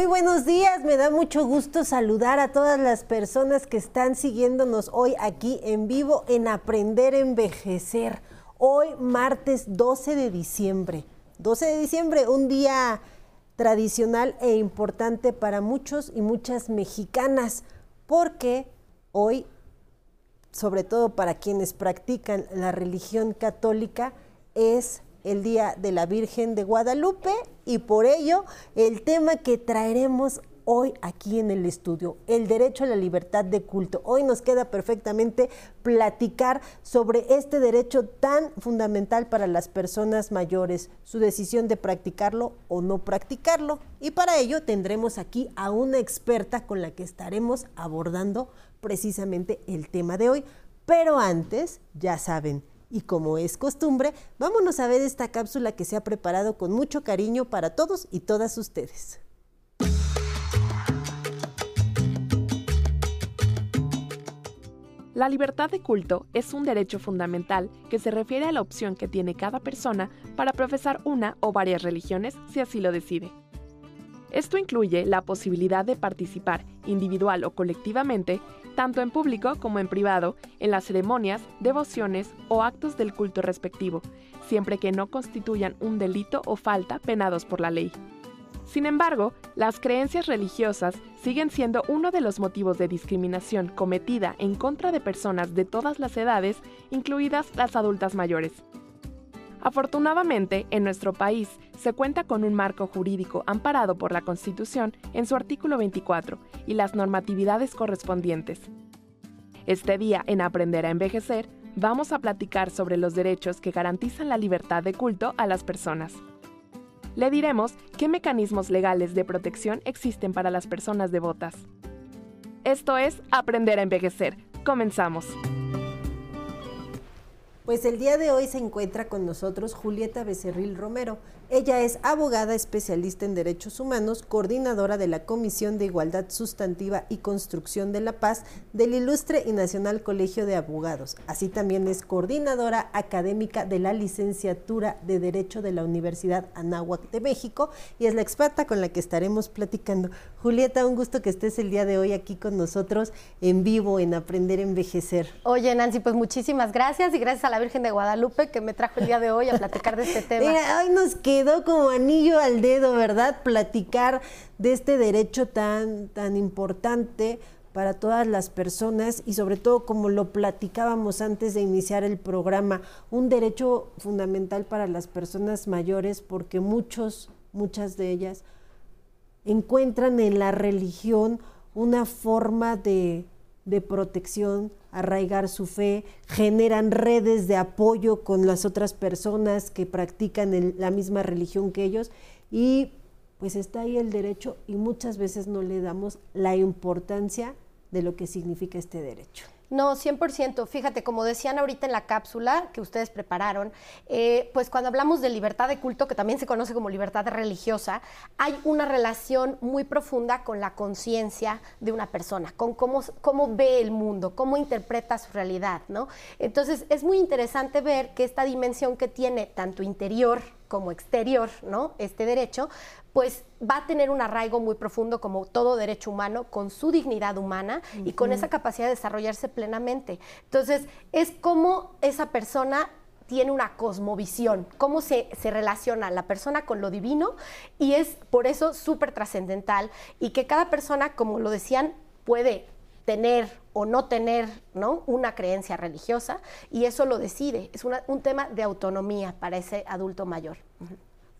Muy buenos días, me da mucho gusto saludar a todas las personas que están siguiéndonos hoy aquí en vivo en Aprender a Envejecer. Hoy martes 12 de diciembre. 12 de diciembre, un día tradicional e importante para muchos y muchas mexicanas, porque hoy, sobre todo para quienes practican la religión católica, es el Día de la Virgen de Guadalupe y por ello el tema que traeremos hoy aquí en el estudio, el derecho a la libertad de culto. Hoy nos queda perfectamente platicar sobre este derecho tan fundamental para las personas mayores, su decisión de practicarlo o no practicarlo. Y para ello tendremos aquí a una experta con la que estaremos abordando precisamente el tema de hoy. Pero antes, ya saben, y como es costumbre, vámonos a ver esta cápsula que se ha preparado con mucho cariño para todos y todas ustedes. La libertad de culto es un derecho fundamental que se refiere a la opción que tiene cada persona para profesar una o varias religiones si así lo decide. Esto incluye la posibilidad de participar individual o colectivamente tanto en público como en privado, en las ceremonias, devociones o actos del culto respectivo, siempre que no constituyan un delito o falta penados por la ley. Sin embargo, las creencias religiosas siguen siendo uno de los motivos de discriminación cometida en contra de personas de todas las edades, incluidas las adultas mayores. Afortunadamente, en nuestro país se cuenta con un marco jurídico amparado por la Constitución en su artículo 24 y las normatividades correspondientes. Este día, en Aprender a Envejecer, vamos a platicar sobre los derechos que garantizan la libertad de culto a las personas. Le diremos qué mecanismos legales de protección existen para las personas devotas. Esto es Aprender a Envejecer. Comenzamos. Pues el día de hoy se encuentra con nosotros Julieta Becerril Romero. Ella es abogada especialista en derechos humanos, coordinadora de la Comisión de Igualdad Sustantiva y Construcción de la Paz del Ilustre y Nacional Colegio de Abogados. Así también es coordinadora académica de la licenciatura de Derecho de la Universidad Anáhuac de México y es la experta con la que estaremos platicando. Julieta, un gusto que estés el día de hoy aquí con nosotros en vivo en Aprender a Envejecer. Oye, Nancy, pues muchísimas gracias y gracias a la Virgen de Guadalupe que me trajo el día de hoy a platicar de este tema. Mira, hoy nos quedó como anillo al dedo, ¿verdad? Platicar de este derecho tan, tan importante para todas las personas y sobre todo como lo platicábamos antes de iniciar el programa, un derecho fundamental para las personas mayores porque muchos, muchas de ellas encuentran en la religión una forma de, de protección, arraigar su fe, generan redes de apoyo con las otras personas que practican la misma religión que ellos y pues está ahí el derecho y muchas veces no le damos la importancia de lo que significa este derecho. No, 100%. Fíjate, como decían ahorita en la cápsula que ustedes prepararon, eh, pues cuando hablamos de libertad de culto, que también se conoce como libertad religiosa, hay una relación muy profunda con la conciencia de una persona, con cómo, cómo ve el mundo, cómo interpreta su realidad, ¿no? Entonces, es muy interesante ver que esta dimensión que tiene tanto interior como exterior, ¿no? Este derecho, pues va a tener un arraigo muy profundo como todo derecho humano, con su dignidad humana y con esa capacidad de desarrollarse plenamente. Entonces, es como esa persona tiene una cosmovisión, cómo se, se, relaciona la persona con lo divino y es por eso súper trascendental y que cada persona, como lo decían, puede tener o no tener ¿no? una creencia religiosa y eso lo decide, es un tema de autonomía para ese adulto mayor.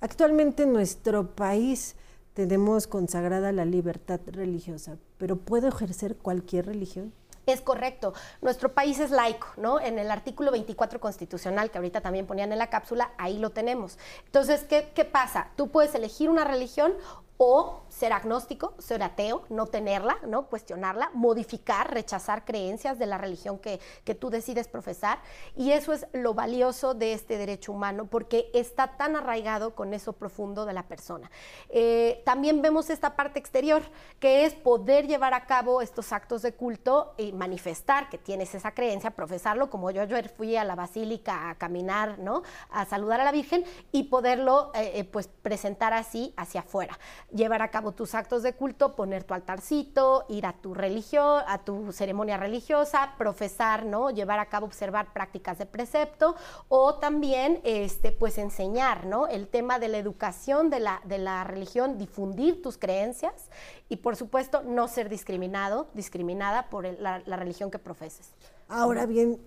Actualmente en nuestro país tenemos consagrada la libertad religiosa, pero ¿puede ejercer cualquier religión? Es correcto. Nuestro país es laico, ¿no? En el artículo 24 constitucional, que ahorita también ponían en la cápsula, ahí lo tenemos. Entonces, ¿qué, qué pasa? Tú puedes elegir una religión o ser agnóstico, ser ateo, no tenerla, ¿no? cuestionarla, modificar, rechazar creencias de la religión que, tú decides profesar. Y eso es lo valioso de este derecho humano, porque está tan arraigado con eso profundo de la persona. Eh, también vemos esta parte exterior, que es poder llevar a cabo estos actos de culto y manifestar que tienes esa creencia, profesarlo, como yo ayer fui a la basílica a caminar, ¿no? a saludar a la Virgen y poderlo eh, eh, pues presentar así hacia afuera. Llevar a cabo tus actos de culto, poner tu altarcito, ir a tu religión, a tu ceremonia religiosa, profesar, ¿no? Llevar a cabo, observar prácticas de precepto o también, este, pues enseñar, ¿no? El tema de la educación de la, de la religión, difundir tus creencias y por supuesto no ser discriminado, discriminada por la, la religión que profeses. Ahora bien,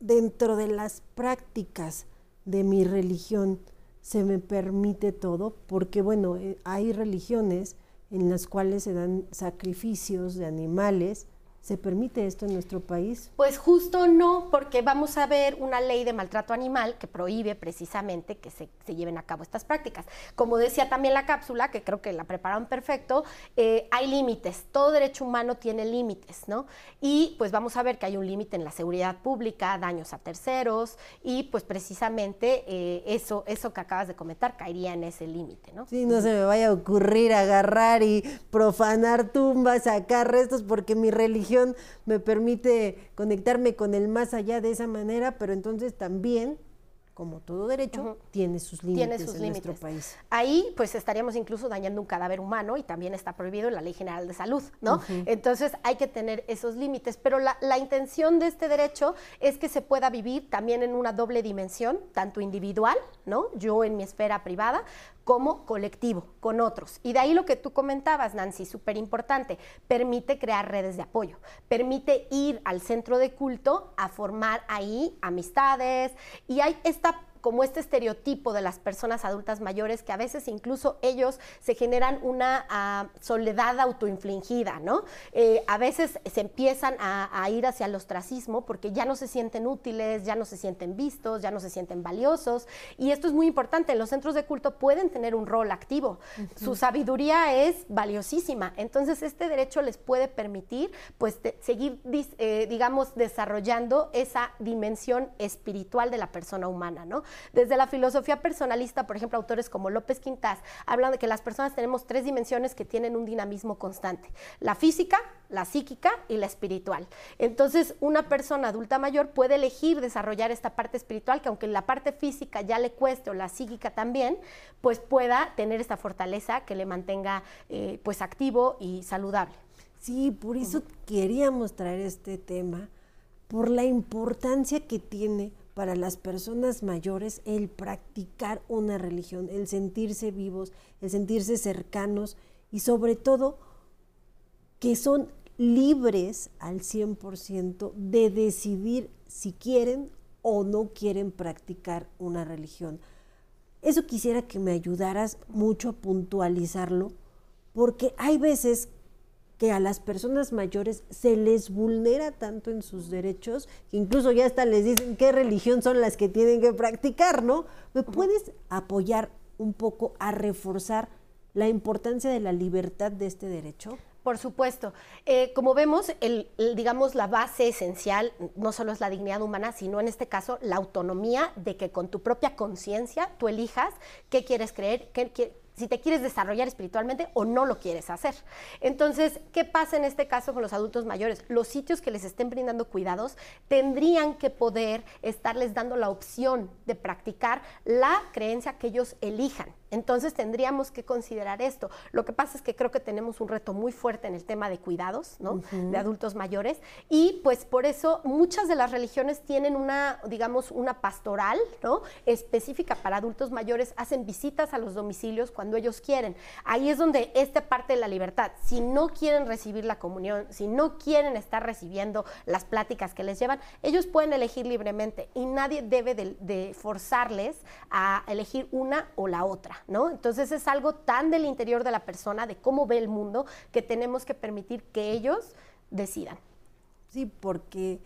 dentro de las prácticas de mi religión, se me permite todo, porque bueno, eh, hay religiones en las cuales se dan sacrificios de animales ¿Se permite esto en nuestro país? Pues justo no, porque vamos a ver una ley de maltrato animal que prohíbe precisamente que se, lleven a cabo estas prácticas. Como decía también la cápsula, que creo que la prepararon perfecto, eh, hay límites, todo derecho humano tiene límites, ¿no? Y pues vamos a ver que hay un límite en la seguridad pública, daños a terceros, y pues precisamente eh, eso, eso que acabas de comentar caería en ese límite, ¿no? Sí, no se me vaya a ocurrir agarrar y profanar tumbas, sacar restos, porque mi religión me permite conectarme con el más allá de esa manera, pero entonces también como todo derecho, tiene sus límites en nuestro país. Ahí, pues estaríamos incluso dañando un cadáver humano y también está prohibido en la Ley General de Salud, ¿no? Entonces hay que tener esos límites, pero la, la, intención de este derecho es que se pueda vivir también en una doble dimensión, tanto individual, ¿no? Yo en mi esfera privada, como colectivo, con otros. Y de ahí lo que tú comentabas, Nancy, súper importante, permite crear redes de apoyo, permite ir al centro de culto a formar ahí amistades y hay esta como este estereotipo de las personas adultas mayores que a veces incluso ellos se generan una ah, soledad autoinfligida, ¿no? Eh, a veces se empiezan a, ir hacia el ostracismo porque ya no se sienten útiles, ya no se sienten vistos, ya no se sienten valiosos y esto es muy importante, los centros de culto pueden tener un rol activo, su sabiduría es valiosísima, entonces este derecho les puede permitir pues seguir, eh, digamos, desarrollando esa dimensión espiritual de la persona humana, ¿no? Desde la filosofía personalista, por ejemplo, autores como López Quintas hablan de que las personas tenemos tres dimensiones que tienen un dinamismo constante. La física, la psíquica y la espiritual. Entonces, una persona adulta mayor puede elegir desarrollar esta parte espiritual que aunque la parte física ya le cueste o la psíquica también, pues pueda tener esta fortaleza que le mantenga eh, pues activo y saludable. Sí, por eso queríamos traer este tema, por la importancia que tiene para las personas mayores el practicar una religión, el sentirse vivos, el sentirse cercanos y sobre todo que son libres al 100% de decidir si quieren o no quieren practicar una religión. Eso quisiera que me ayudaras mucho a puntualizarlo, porque hay veces que a las personas mayores se les vulnera tanto en sus derechos, que incluso ya hasta les dicen qué religión son las que tienen que practicar, ¿no? ¿Me puedes apoyar un poco a reforzar la importancia de la libertad de este derecho? Por supuesto. Eh, como vemos, el, digamos, la base esencial no solo es la dignidad humana, sino en este caso la autonomía de que con tu propia conciencia tú elijas qué quieres creer, qué, qué, si te quieres desarrollar espiritualmente o no lo quieres hacer. Entonces, ¿qué pasa en este caso con los adultos mayores? Los sitios que les estén brindando cuidados tendrían que poder estarles dando la opción de practicar la creencia que ellos elijan. Entonces tendríamos que considerar esto. Lo que pasa es que creo que tenemos un reto muy fuerte en el tema de cuidados, ¿no? De adultos mayores. Y pues por eso muchas de las religiones tienen una, digamos, una pastoral, ¿no? Específica para adultos mayores, hacen visitas a los domicilios cuando ellos quieren. Ahí es donde esta parte de la libertad, si no quieren recibir la comunión, si no quieren estar recibiendo las pláticas que les llevan, ellos pueden elegir libremente y nadie debe de forzarles a elegir una o la otra. Entonces es algo tan del interior de la persona, de cómo ve el mundo, que tenemos que permitir que ellos decidan. Sí, porque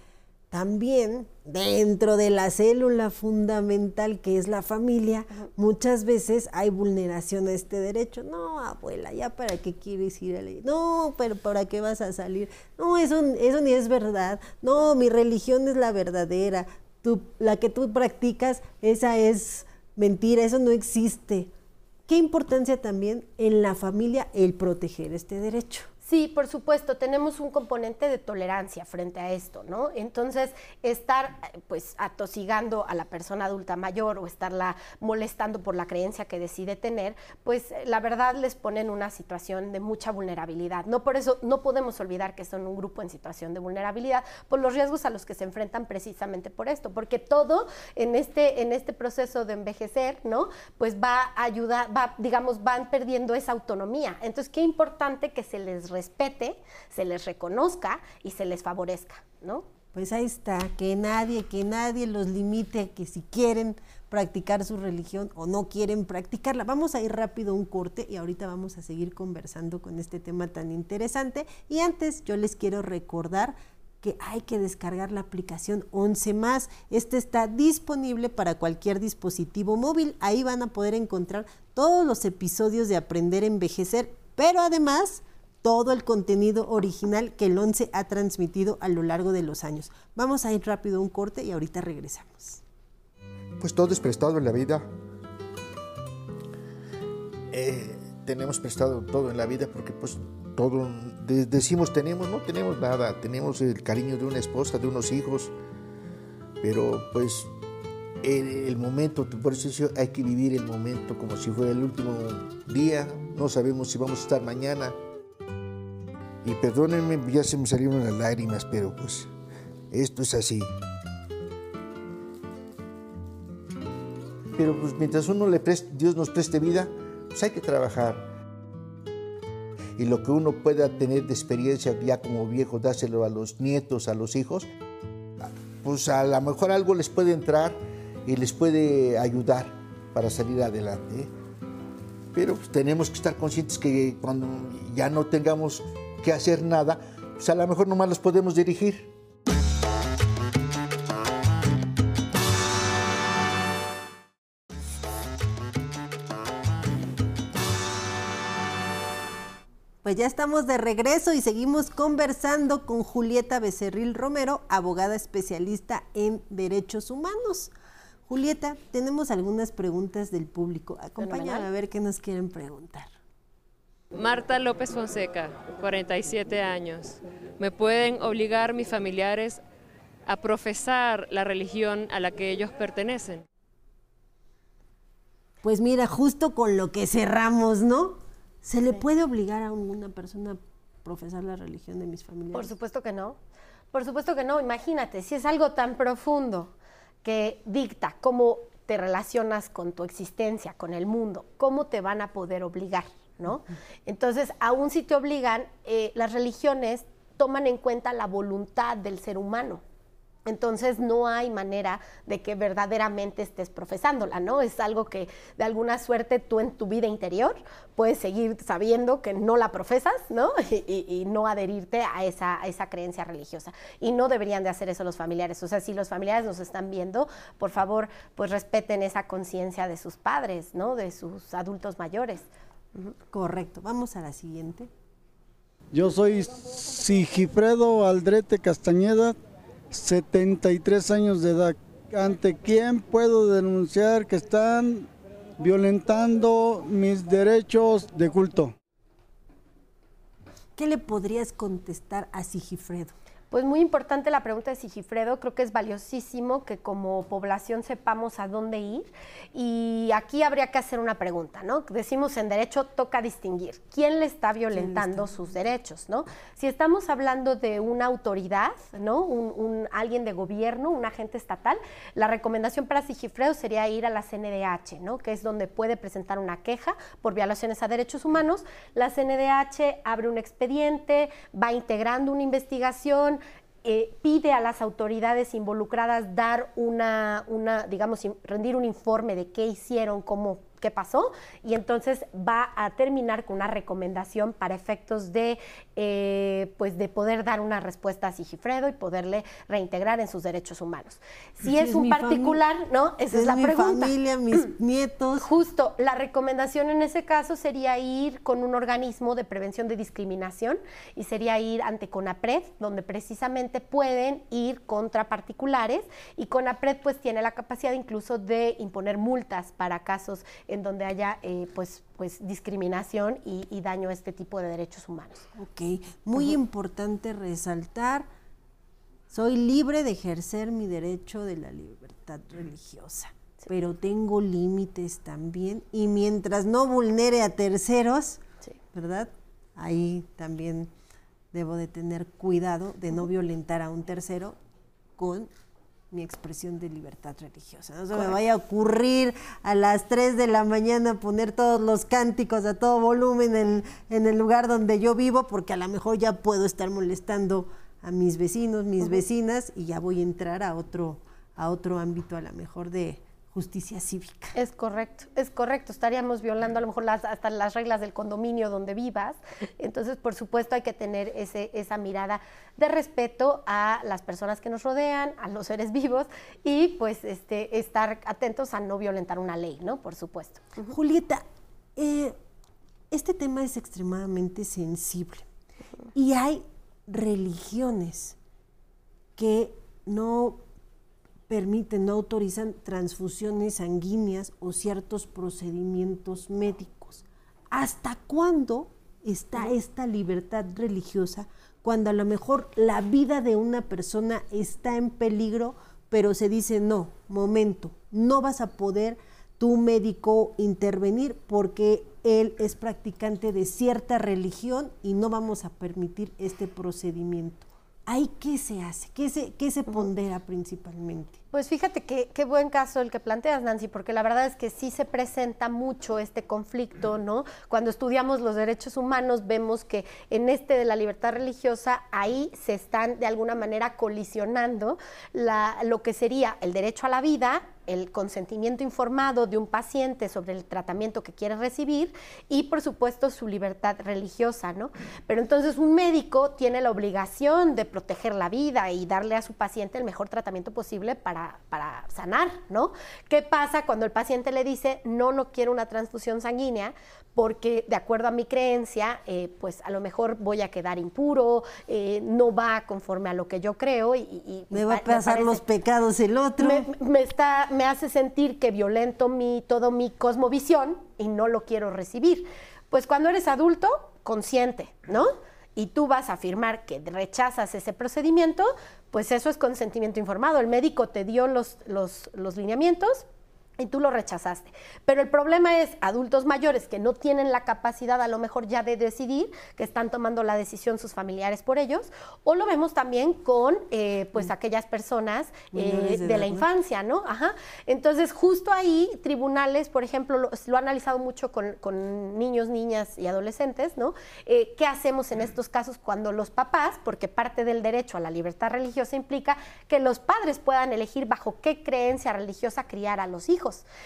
también dentro de la célula fundamental que es la familia, muchas veces hay vulneración a este derecho. No, abuela, ya para qué quieres ir a la No, pero ¿para qué vas a salir? No, eso, eso ni es verdad. No, mi religión es la verdadera. Tú, la que tú practicas, esa es mentira, eso no existe. ¿Qué importancia también en la familia el proteger este derecho? Sí, por supuesto, tenemos un componente de tolerancia frente a esto, ¿no? Entonces, estar pues atosigando a la persona adulta mayor o estarla molestando por la creencia que decide tener, pues la verdad les pone en una situación de mucha vulnerabilidad. No por eso no podemos olvidar que son un grupo en situación de vulnerabilidad por los riesgos a los que se enfrentan precisamente por esto, porque todo en este en este proceso de envejecer, ¿no? Pues va a ayudar, va digamos van perdiendo esa autonomía. Entonces, qué importante que se les respete, se les reconozca y se les favorezca, ¿no? Pues ahí está, que nadie, que nadie los limite, que si quieren practicar su religión o no quieren practicarla. Vamos a ir rápido a un corte y ahorita vamos a seguir conversando con este tema tan interesante. Y antes yo les quiero recordar que hay que descargar la aplicación 11 más. Esta está disponible para cualquier dispositivo móvil. Ahí van a poder encontrar todos los episodios de Aprender a Envejecer, pero además todo el contenido original que el 11 ha transmitido a lo largo de los años. Vamos a ir rápido a un corte y ahorita regresamos. Pues todo es prestado en la vida. Eh, tenemos prestado todo en la vida porque pues todo decimos tenemos, no tenemos nada, tenemos el cariño de una esposa, de unos hijos, pero pues el, el, momento, por eso hay que vivir el momento como si fuera el último día, no sabemos si vamos a estar mañana, y perdónenme, ya se me salieron las lágrimas, pero pues esto es así. Pero pues mientras uno le preste, Dios nos preste vida, pues hay que trabajar. Y lo que uno pueda tener de experiencia ya como viejo, dárselo a los nietos, a los hijos, pues a lo mejor algo les puede entrar y les puede ayudar para salir adelante. ¿eh? Pero pues, tenemos que estar conscientes que cuando ya no tengamos que hacer nada, pues a lo mejor nomás los podemos dirigir. Pues ya estamos de regreso y seguimos conversando con Julieta Becerril Romero, abogada especialista en derechos humanos. Julieta, tenemos algunas preguntas del público. Acompáñame a ver qué nos quieren preguntar. Marta López Fonseca, 47 años. ¿Me pueden obligar mis familiares a profesar la religión a la que ellos pertenecen? Pues mira, justo con lo que cerramos, ¿no? ¿Se le puede obligar a una persona a profesar la religión de mis familiares? Por supuesto que no. Por supuesto que no. Imagínate, si es algo tan profundo que dicta cómo te relacionas con tu existencia, con el mundo, ¿cómo te van a poder obligar? ¿No? Entonces, aún si te obligan, eh, las religiones toman en cuenta la voluntad del ser humano. Entonces no hay manera de que verdaderamente estés profesándola, ¿no? Es algo que de alguna suerte tú en tu vida interior puedes seguir sabiendo que no la profesas, ¿no? Y, no adherirte a esa, a esa creencia religiosa. Y no deberían de hacer eso los familiares. O sea, si los familiares nos están viendo, por favor, pues respeten esa conciencia de sus padres, ¿no? De sus adultos mayores. Correcto. Vamos a la siguiente. Yo soy Sigifredo Aldrete Castañeda, 73 años de edad. ¿Ante quién puedo denunciar que están violentando mis derechos de culto? ¿Qué le podrías contestar a Sigifredo? Pues muy importante la pregunta de Sigifredo, creo que es valiosísimo que como población sepamos a dónde ir y aquí habría que hacer una pregunta, ¿no? Decimos en derecho toca distinguir quién le está violentando sus derechos, ¿no? Si estamos hablando de una autoridad, ¿no? Un, alguien de gobierno, un agente estatal, la recomendación para Sigifredo sería ir a la CNDH, ¿no? Que es donde puede presentar una queja por violaciones a derechos humanos. La CNDH abre un expediente, va integrando una investigación, eh, pide a las autoridades involucradas dar una, una, digamos, rendir un informe de qué hicieron, cómo qué pasó y entonces va a terminar con una recomendación para efectos de, eh, pues de poder dar una respuesta a Sigifredo y poderle reintegrar en sus derechos humanos. Si, es, un particular, ¿no? Esa es, la mi familia, mis nietos. Justo, la recomendación en ese caso sería ir con un organismo de prevención de discriminación y sería ir ante CONAPRED, donde precisamente pueden ir contra particulares y CONAPRED pues tiene la capacidad incluso de imponer multas para casos en donde haya eh, pues, pues discriminación y, daño a este tipo de derechos humanos. Ok, muy importante resaltar, soy libre de ejercer mi derecho de la libertad religiosa, pero tengo límites también y mientras no vulnere a terceros, ¿verdad? Ahí también debo de tener cuidado de no violentar a un tercero con mi expresión de libertad religiosa. No se me vaya a ocurrir a las 3 de la mañana poner todos los cánticos a todo volumen en, en el lugar donde yo vivo, porque a lo mejor ya puedo estar molestando a mis vecinos, mis vecinas, y ya voy a entrar a otro, a otro ámbito a lo mejor de, justicia cívica. Es correcto, es correcto. Estaríamos violando a lo mejor las, hasta las reglas del condominio donde vivas. Entonces, por supuesto, hay que tener ese, esa mirada de respeto a las personas que nos rodean, a los seres vivos y pues este, estar atentos a no violentar una ley, ¿no? Por supuesto. Julieta, eh, este tema es extremadamente sensible y hay religiones que no permiten, no autorizan transfusiones sanguíneas o ciertos procedimientos médicos. ¿Hasta cuándo está esta libertad religiosa cuando a lo mejor la vida de una persona está en peligro, pero se dice, no, momento, no vas a poder tu médico intervenir porque él es practicante de cierta religión y no vamos a permitir este procedimiento? ¿Ahí qué se hace? ¿Qué se, qué se pondera principalmente? Pues fíjate que, qué buen caso el que planteas, Nancy, porque la verdad es que sí se presenta mucho este conflicto, ¿no? Cuando estudiamos los derechos humanos vemos que en este de la libertad religiosa ahí se están de alguna manera colisionando lo que sería el derecho a la vida el consentimiento informado de un paciente sobre el tratamiento que quiere recibir y, por supuesto, su libertad religiosa, ¿no? Pero entonces un médico tiene la obligación de proteger la vida y darle a su paciente el mejor tratamiento posible para, para sanar, ¿no? ¿Qué pasa cuando el paciente le dice, no, no quiero una transfusión sanguínea? porque de acuerdo a mi creencia, eh, pues a lo mejor voy a quedar impuro, eh, no va conforme a lo que yo creo y, me va a pasar los pecados el otro. Me, está, me hace sentir que violento mi, todo mi cosmovisión y no lo quiero recibir. Pues cuando eres adulto, consciente, ¿no? Y tú vas a afirmar que rechazas ese procedimiento, pues eso es consentimiento informado. El médico te dio los, los, los lineamientos, y tú lo rechazaste. Pero el problema es adultos mayores que no tienen la capacidad a lo mejor ya de decidir, que están tomando la decisión sus familiares por ellos, o lo vemos también con eh, pues mm. aquellas personas eh, de, la infancia, ¿no? Ajá. Entonces justo ahí tribunales, por ejemplo, lo, lo han analizado mucho con, niños, niñas y adolescentes, ¿no? Eh, ¿Qué hacemos en estos casos cuando los papás, porque parte del derecho a la libertad religiosa implica que los padres puedan elegir bajo qué creencia religiosa criar a los hijos?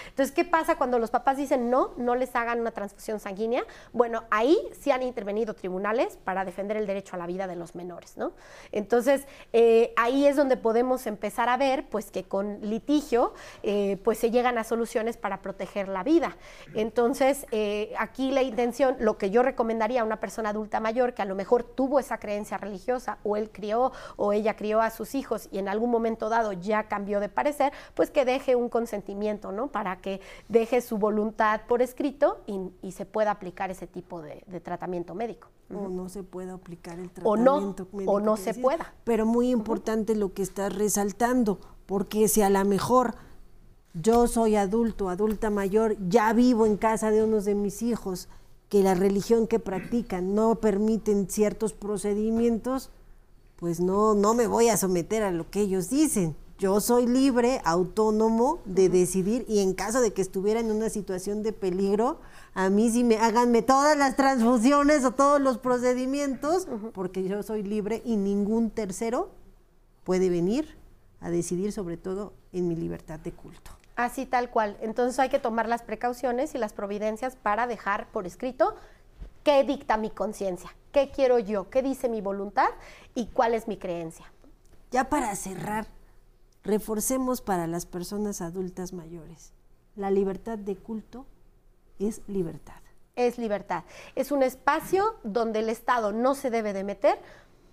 Entonces, ¿qué pasa cuando los papás dicen no, no les hagan una transfusión sanguínea? Bueno, ahí sí han intervenido tribunales para defender el derecho a la vida de los menores, ¿no? Entonces, eh, ahí es donde podemos empezar a ver, pues, que con litigio, eh, pues, se llegan a soluciones para proteger la vida. Entonces, eh, aquí la intención, lo que yo recomendaría a una persona adulta mayor que a lo mejor tuvo esa creencia religiosa o él crió o ella crió a sus hijos y en algún momento dado ya cambió de parecer, pues que deje un consentimiento para que deje su voluntad por escrito y, se pueda aplicar ese tipo de, tratamiento médico. O no se pueda aplicar el tratamiento o no, O no se pueda. Pero muy importante lo que estás resaltando, porque si a lo mejor yo soy adulto, adulta mayor, ya vivo en casa de unos de mis hijos, que la religión que practican no permiten ciertos procedimientos, pues no, no me voy a someter a lo que ellos dicen yo soy libre, autónomo de decidir y en caso de que estuviera en una situación de peligro, a mí sí me háganme todas las transfusiones o todos los procedimientos, porque yo soy libre y ningún tercero puede venir a decidir sobre todo en mi libertad de culto. Así tal cual. Entonces hay que tomar las precauciones y las providencias para dejar por escrito qué dicta mi conciencia, qué quiero yo, qué dice mi voluntad y cuál es mi creencia. Ya para cerrar, reforcemos para las personas adultas mayores. La libertad de culto es libertad. Es libertad. Es un espacio donde el Estado no se debe de meter,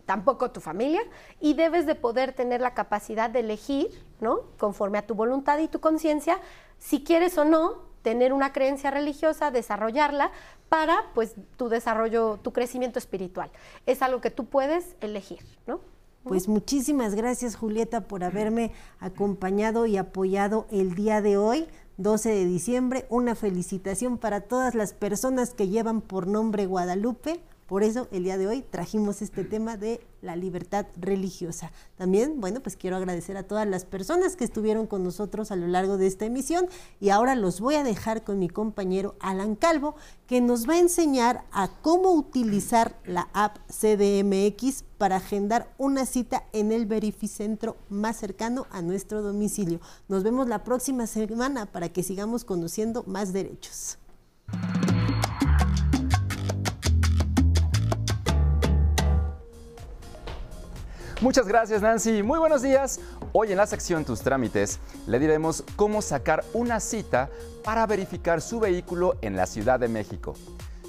tampoco tu familia, y debes de poder tener la capacidad de elegir, ¿no? Conforme a tu voluntad y tu conciencia, si quieres o no tener una creencia religiosa, desarrollarla para pues tu desarrollo, tu crecimiento espiritual. Es algo que tú puedes elegir, ¿no? Pues muchísimas gracias Julieta por haberme acompañado y apoyado el día de hoy. 12 de diciembre, una felicitación para todas las personas que llevan por nombre Guadalupe. Por eso el día de hoy trajimos este tema de la libertad religiosa. También, bueno, pues quiero agradecer a todas las personas que estuvieron con nosotros a lo largo de esta emisión y ahora los voy a dejar con mi compañero Alan Calvo, que nos va a enseñar a cómo utilizar la app CDMX para agendar una cita en el verificentro más cercano a nuestro domicilio. Nos vemos la próxima semana para que sigamos conociendo más derechos. Muchas gracias Nancy, muy buenos días. Hoy en la sección Tus trámites le diremos cómo sacar una cita para verificar su vehículo en la Ciudad de México.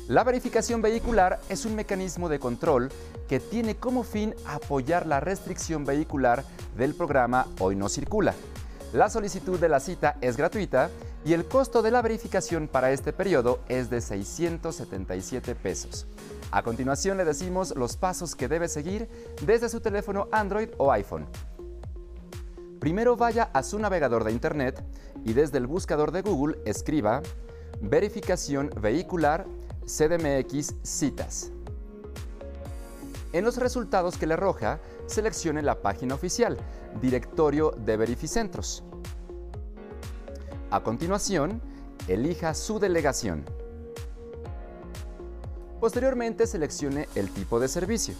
La verificación vehicular es un mecanismo de control que tiene como fin apoyar la restricción vehicular del programa Hoy no circula. La solicitud de la cita es gratuita y el costo de la verificación para este periodo es de 677 pesos. A continuación le decimos los pasos que debe seguir desde su teléfono Android o iPhone. Primero vaya a su navegador de Internet y desde el buscador de Google escriba Verificación Vehicular CDMX Citas. En los resultados que le arroja, seleccione la página oficial, Directorio de Verificentros. A continuación, elija su delegación. Posteriormente seleccione el tipo de servicio.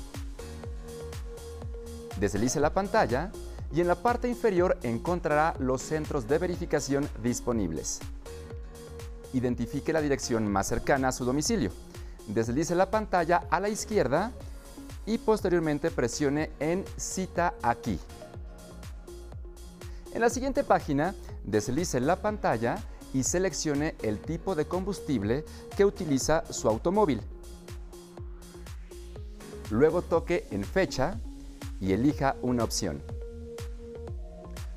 Deslice la pantalla y en la parte inferior encontrará los centros de verificación disponibles. Identifique la dirección más cercana a su domicilio. Deslice la pantalla a la izquierda y posteriormente presione en Cita aquí. En la siguiente página, deslice la pantalla y seleccione el tipo de combustible que utiliza su automóvil. Luego toque en Fecha y elija una opción.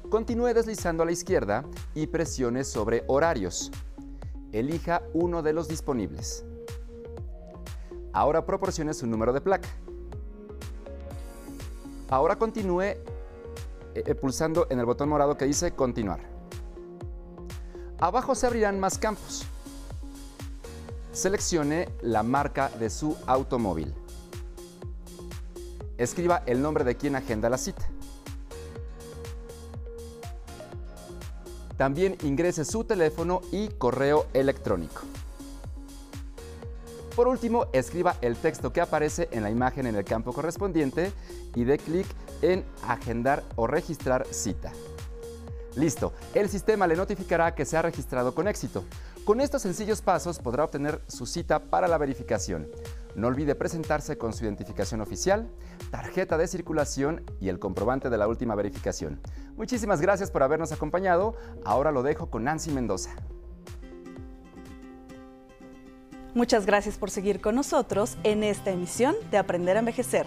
Continúe deslizando a la izquierda y presione sobre Horarios. Elija uno de los disponibles. Ahora proporcione su número de placa. Ahora continúe eh, eh, pulsando en el botón morado que dice Continuar. Abajo se abrirán más campos. Seleccione la marca de su automóvil. Escriba el nombre de quien agenda la cita. También ingrese su teléfono y correo electrónico. Por último, escriba el texto que aparece en la imagen en el campo correspondiente y dé clic en Agendar o registrar cita. Listo, el sistema le notificará que se ha registrado con éxito. Con estos sencillos pasos podrá obtener su cita para la verificación. No olvide presentarse con su identificación oficial, tarjeta de circulación y el comprobante de la última verificación. Muchísimas gracias por habernos acompañado. Ahora lo dejo con Nancy Mendoza. Muchas gracias por seguir con nosotros en esta emisión de Aprender a Envejecer.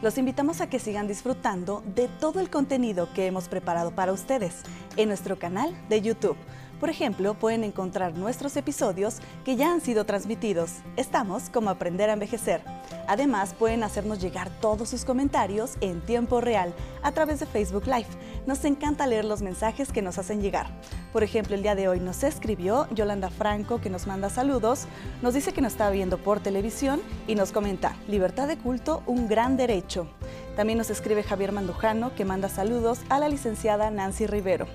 Los invitamos a que sigan disfrutando de todo el contenido que hemos preparado para ustedes en nuestro canal de YouTube. Por ejemplo, pueden encontrar nuestros episodios que ya han sido transmitidos. Estamos como Aprender a Envejecer. Además, pueden hacernos llegar todos sus comentarios en tiempo real a través de Facebook Live. Nos encanta leer los mensajes que nos hacen llegar. Por ejemplo, el día de hoy nos escribió Yolanda Franco, que nos manda saludos, nos dice que nos está viendo por televisión y nos comenta, libertad de culto, un gran derecho. También nos escribe Javier Mandujano, que manda saludos a la licenciada Nancy Rivero.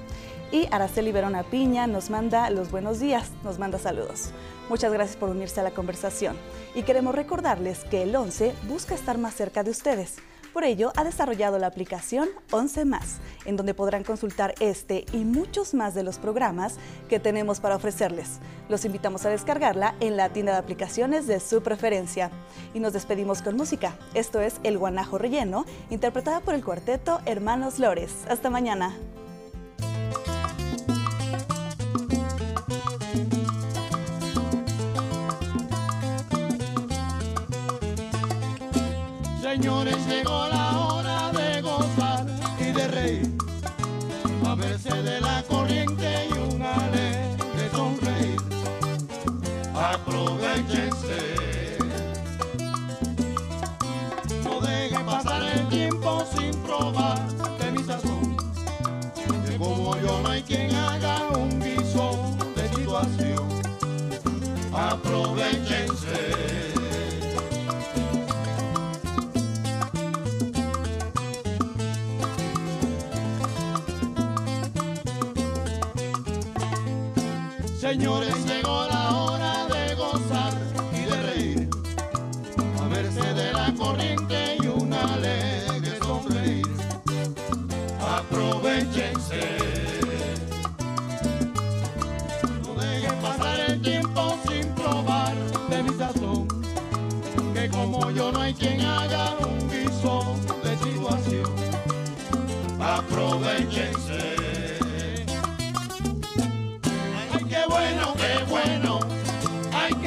Y Araceli Verona Piña nos manda los buenos días, nos manda saludos. Muchas gracias por unirse a la conversación. Y queremos recordarles que el 11 busca estar más cerca de ustedes. Por ello, ha desarrollado la aplicación 11 más, en donde podrán consultar este y muchos más de los programas que tenemos para ofrecerles. Los invitamos a descargarla en la tienda de aplicaciones de su preferencia. Y nos despedimos con música. Esto es El Guanajo Relleno, interpretada por el cuarteto Hermanos Lores. Hasta mañana. señores, llegó la hora de gozar y de reír, a verse de la corriente y un de sonreír. Aprovechense, no dejen pasar el tiempo sin probar de mi sazón, que como yo no hay quien haga un guiso de situación. Aprovechense. Señores, llegó la hora de gozar y de reír, a verse de la corriente y un alegre sonreír. Aprovechense. No dejen pasar el tiempo sin probar de mi sazón, que como yo no hay quien haga un guiso de situación. Aprovechense.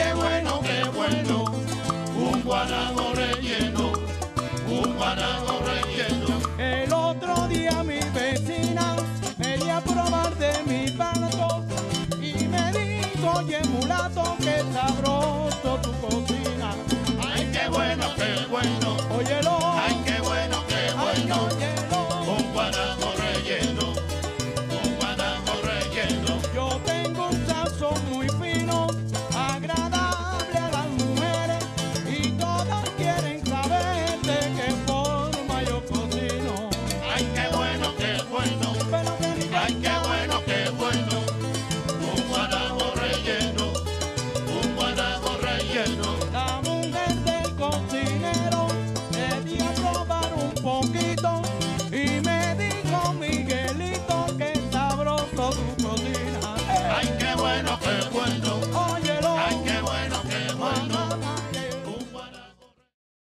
Qué bueno, qué bueno, un guanajo relleno, un guanajo relleno. El otro día mi vecina dio a probar de mi parto y me dijo, oye mulato, qué sabroso tu cocina. Ay, qué bueno, qué bueno, óyelo. Ay,